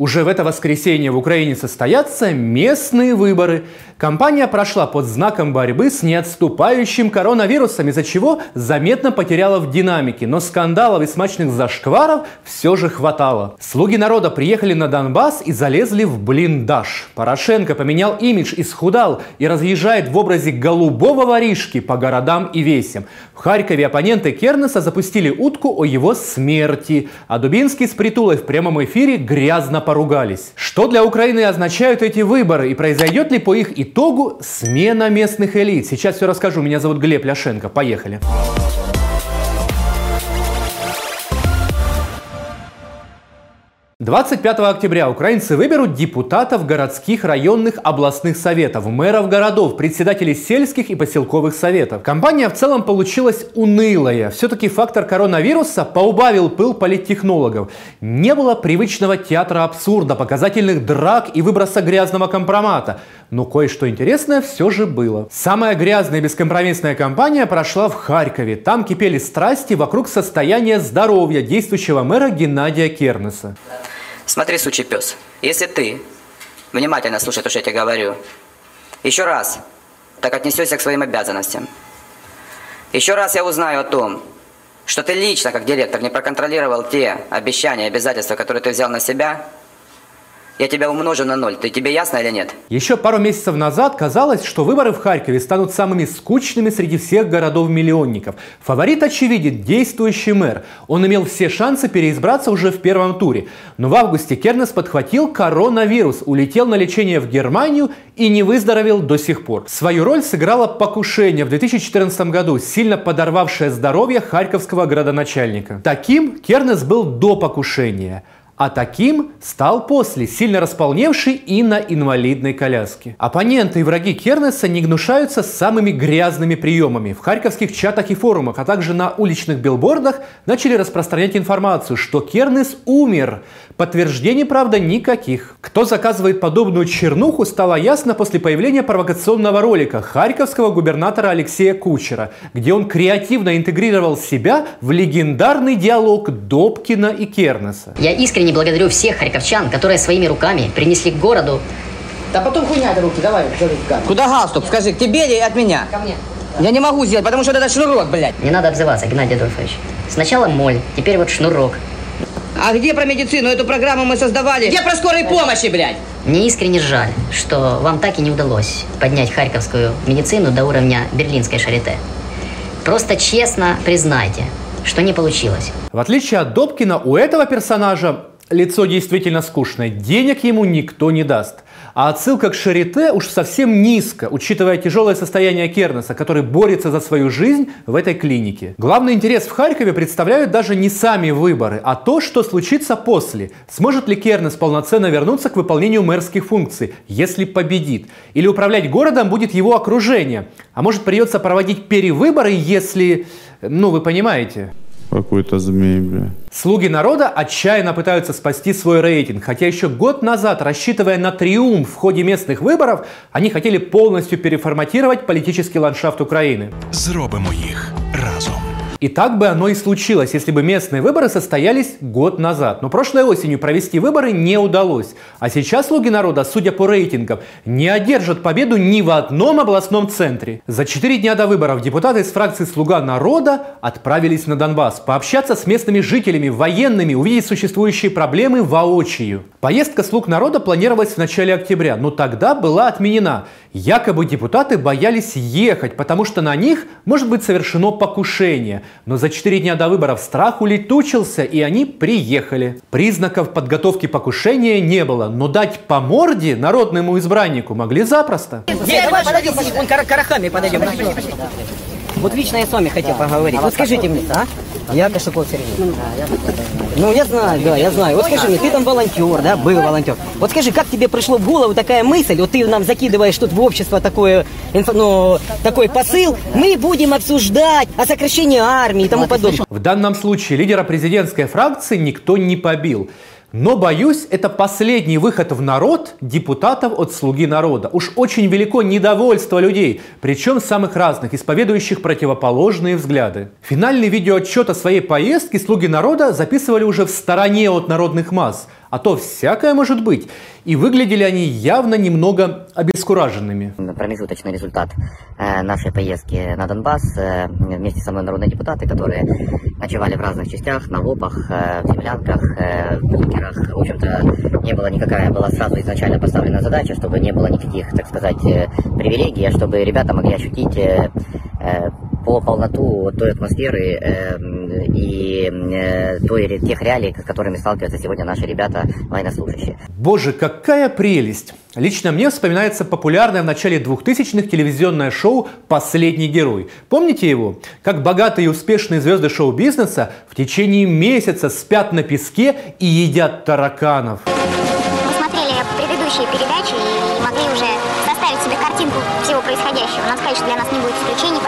Уже в это воскресенье в Украине состоятся местные выборы. Компания прошла под знаком борьбы с неотступающим коронавирусом, из-за чего заметно потеряла в динамике. Но скандалов и смачных зашкваров все же хватало. Слуги народа приехали на Донбасс и залезли в блиндаж. Порошенко поменял имидж, исхудал и разъезжает в образе голубого воришки по городам и весям. В Харькове оппоненты Кернеса запустили утку о его смерти, а Дубинский с Притулой в прямом эфире грязно поругались. Что для Украины означают эти выборы и произойдет ли по их итогу смена местных элит? Сейчас все расскажу. Меня зовут Глеб Ляшенко. Поехали. Поехали. 25 октября украинцы выберут депутатов городских, районных, областных советов, мэров городов, председателей сельских и поселковых советов. Компания в целом получилась унылая. Все-таки фактор коронавируса поубавил пыл политтехнологов. Не было привычного театра абсурда, показательных драк и выброса грязного компромата. Но кое-что интересное все же было. Самая грязная и бескомпромиссная кампания прошла в Харькове. Там кипели страсти вокруг состояния здоровья действующего мэра Геннадия Кернеса. Смотри, сучий пес, если ты внимательно слушай то, что я тебе говорю, еще раз так отнесешься к своим обязанностям, еще раз я узнаю о том, что ты лично, как директор, не проконтролировал те обещания и обязательства, которые ты взял на себя – я тебя умножу на ноль. Ты тебе ясно или нет? Еще пару месяцев назад казалось, что выборы в Харькове станут самыми скучными среди всех городов-миллионников. Фаворит очевиден – действующий мэр. Он имел все шансы переизбраться уже в первом туре. Но в августе Кернес подхватил коронавирус, улетел на лечение в Германию и не выздоровел до сих пор. Свою роль сыграло покушение в 2014 году, сильно подорвавшее здоровье харьковского градоначальника. Таким Кернес был до покушения – а таким стал после, сильно располневший и на инвалидной коляске. Оппоненты и враги Кернеса не гнушаются самыми грязными приемами. В харьковских чатах и форумах, а также на уличных билбордах начали распространять информацию, что Кернес умер. Подтверждений, правда, никаких. Кто заказывает подобную чернуху, стало ясно после появления провокационного ролика харьковского губернатора Алексея Кучера, где он креативно интегрировал себя в легендарный диалог Добкина и Кернеса. Я искренне искренне благодарю всех харьковчан, которые своими руками принесли к городу... Да потом хуйня до руки, давай, Куда галстук? Скажи, к тебе или от меня? Ко мне. Я не могу сделать, потому что это шнурок, блядь. Не надо обзываться, Геннадий Адольфович. Сначала моль, теперь вот шнурок. А где про медицину? Эту программу мы создавали. Где про скорой помощи, блядь? Мне искренне жаль, что вам так и не удалось поднять харьковскую медицину до уровня берлинской шарите. Просто честно признайте, что не получилось. В отличие от Добкина, у этого персонажа лицо действительно скучное, денег ему никто не даст. А отсылка к Шарите уж совсем низко, учитывая тяжелое состояние Кернеса, который борется за свою жизнь в этой клинике. Главный интерес в Харькове представляют даже не сами выборы, а то, что случится после. Сможет ли Кернес полноценно вернуться к выполнению мэрских функций, если победит? Или управлять городом будет его окружение? А может придется проводить перевыборы, если... Ну, вы понимаете какой-то змей, бля. Слуги народа отчаянно пытаются спасти свой рейтинг, хотя еще год назад, рассчитывая на триумф в ходе местных выборов, они хотели полностью переформатировать политический ландшафт Украины. Зробимо їх разом. И так бы оно и случилось, если бы местные выборы состоялись год назад. Но прошлой осенью провести выборы не удалось. А сейчас слуги народа, судя по рейтингам, не одержат победу ни в одном областном центре. За четыре дня до выборов депутаты из фракции «Слуга народа» отправились на Донбасс пообщаться с местными жителями, военными, увидеть существующие проблемы воочию. Поездка слуг народа планировалась в начале октября, но тогда была отменена. Якобы депутаты боялись ехать, потому что на них может быть совершено покушение. Но за 4 дня до выборов страх улетучился, и они приехали. Признаков подготовки покушения не было, но дать по морде народному избраннику могли запросто. Нет, давай подойдем, вон карахами подойдем. Вот лично я с вами хотел поговорить. Вот скажите мне, а? Я Кашуков Сергей. Ну, я знаю, да, я знаю. Вот скажи мне, ты там волонтер, да, был волонтер. Вот скажи, как тебе пришло в голову такая мысль, вот ты нам закидываешь тут в общество такое, ну, такой посыл, мы будем обсуждать о сокращении армии и тому подобное. В данном случае лидера президентской фракции никто не побил. Но, боюсь, это последний выход в народ депутатов от «Слуги народа». Уж очень велико недовольство людей, причем самых разных, исповедующих противоположные взгляды. Финальный видеоотчет о своей поездке «Слуги народа» записывали уже в стороне от народных масс. А то всякое может быть. И выглядели они явно немного обескураженными. Промежуточный результат э, нашей поездки на Донбасс. Э, вместе со мной народные депутаты, которые ночевали в разных частях, на ВОПах, э, в землянках, в бункерах. В общем-то, не было никакая, была сразу изначально поставлена задача, чтобы не было никаких, так сказать, привилегий, а чтобы ребята могли ощутить по полноту той атмосферы э, и э, той, тех реалий, с которыми сталкиваются сегодня наши ребята военнослужащие. Боже, какая прелесть! Лично мне вспоминается популярное в начале 2000-х телевизионное шоу «Последний герой». Помните его? Как богатые и успешные звезды шоу-бизнеса в течение месяца спят на песке и едят тараканов. Мы смотрели предыдущие передачи и могли уже составить себе картинку всего происходящего. Надо сказать, что для нас не будет исключений,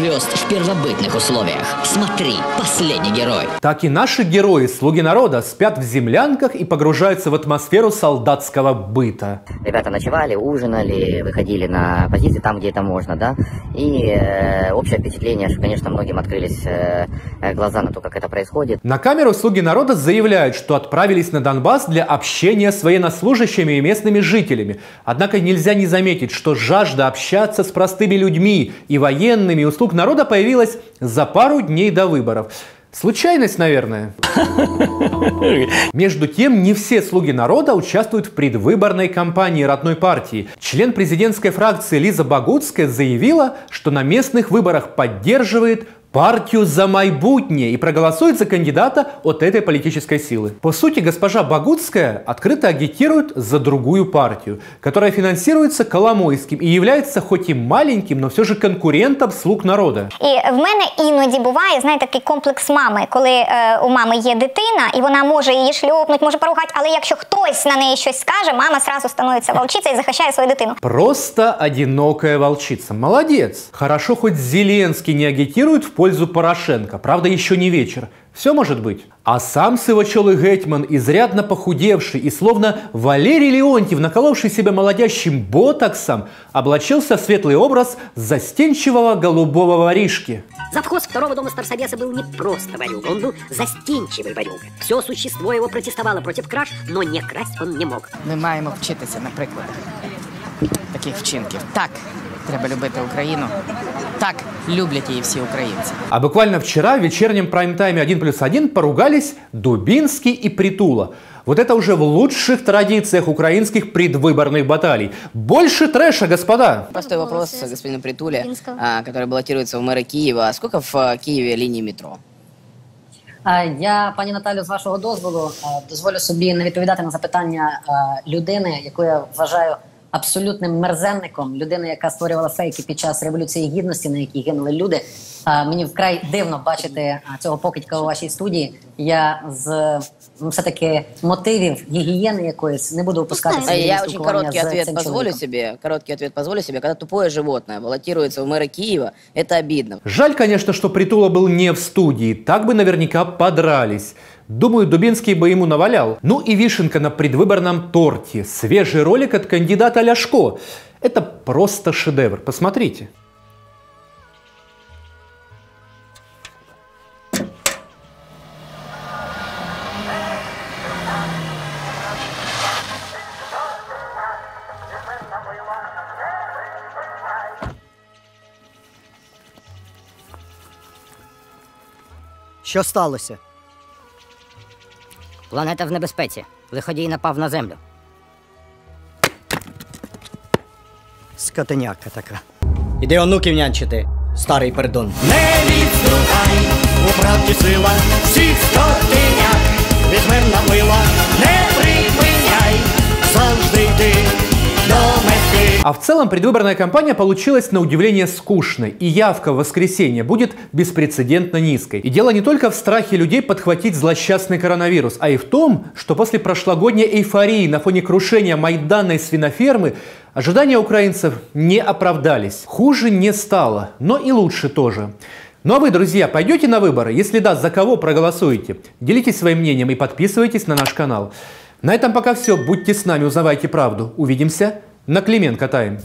звезд в первобытных условиях. Смотри, последний герой. Так и наши герои, слуги народа, спят в землянках и погружаются в атмосферу солдатского быта. Ребята ночевали, ужинали, выходили на позиции там, где это можно, да. И э, общее впечатление, что, конечно, многим открылись э, э, глаза на то, как это происходит. На камеру слуги народа заявляют, что отправились на Донбасс для общения с военнослужащими и местными жителями. Однако нельзя не заметить, что жажда общаться с простыми людьми и военными и услуг народа появилась за пару дней до выборов. Случайность, наверное. Между тем, не все слуги народа участвуют в предвыборной кампании родной партии. Член президентской фракции Лиза Багутская заявила, что на местных выборах поддерживает партию за майбутнее и проголосует за кандидата от этой политической силы. По сути, госпожа Багутская открыто агитирует за другую партию, которая финансируется Коломойським і являється хоть і маленьким, но все же конкурентом слуг народа. І в мене іноді буває, знаєте, такий комплекс мами, коли е, у мами є дитина, і вона може її шльопнути, може поругати, але якщо хтось на неї щось скаже, мама сразу становиться волчицею і захищає свою дитину. Просто одинокая волчица. Молодец. Хорошо, хоть Зеленский не агитирует в пользу Порошенко. Правда, еще не вечер. Все может быть. А сам сивочелый Гетман, изрядно похудевший и словно Валерий Леонтьев, наколовший себя молодящим ботоксом, облачился в светлый образ застенчивого голубого воришки. Завхоз второго дома старсобеса был не просто ворюга, он был застенчивый ворюга. Все существо его протестовало против краж, но не красть он не мог. Ми маємо вчитися на прикладах таких вчинків. Так, треба любити Україну. Так, люблять її всі українці. А буквально вчера в вечернем прайм-тайме 1 плюс 1 поругались Дубинский и Притула. Вот это уже в лучших традициях украинских предвыборных баталий. Больше трэша, господа! Простой вопрос господину Притуле, а, который баллотируется в мэра Киева. Сколько в а, Киеве линий метро? А, Я, пані Наталю, з вашого дозволу а, дозволю собі не відповідати на запитання а, людини, яку я вважаю абсолютним мерзенником, людини, яка створювала фейки під час революції гідності, на якій гинули люди. А, Мені вкрай дивно бачити а, цього покидька у вашій студії. Я з ну, все-таки мотивів гігієни якоїсь не буду опускатися. А в Я спілкування очень короткий з ответ цим позволю чоловіком. себе. Короткий ответ позволю себе. Когда тупое животное баллотируется в мэра Киева, это обидно. Жаль, конечно, что Притула был не в студии, так бы наверняка подрались. Думаю, Дубинский бы ему навалял. Ну и вишенка на предвыборном торте. Свежий ролик от кандидата Ляшко. Это просто шедевр. Посмотрите. Що сталося? Планета в небезпеці. Лиходій напав на землю. Скотиняка така. Іди онуків нянчити, старий пердон. Не відступай, у правді сила всіх скотиняк візьмем на мила, не припиняй, завжди мети. А в целом предвыборная кампания получилась на удивление скучной, и явка в воскресенье будет беспрецедентно низкой. И дело не только в страхе людей подхватить злосчастный коронавирус, а и в том, что после прошлогодней эйфории на фоне крушения майданной свинофермы ожидания украинцев не оправдались. Хуже не стало, но и лучше тоже. Ну а вы, друзья, пойдете на выборы? Если да, за кого проголосуете? Делитесь своим мнением и подписывайтесь на наш канал. На этом пока все. Будьте с нами, узнавайте правду. Увидимся на Клименко Тайм.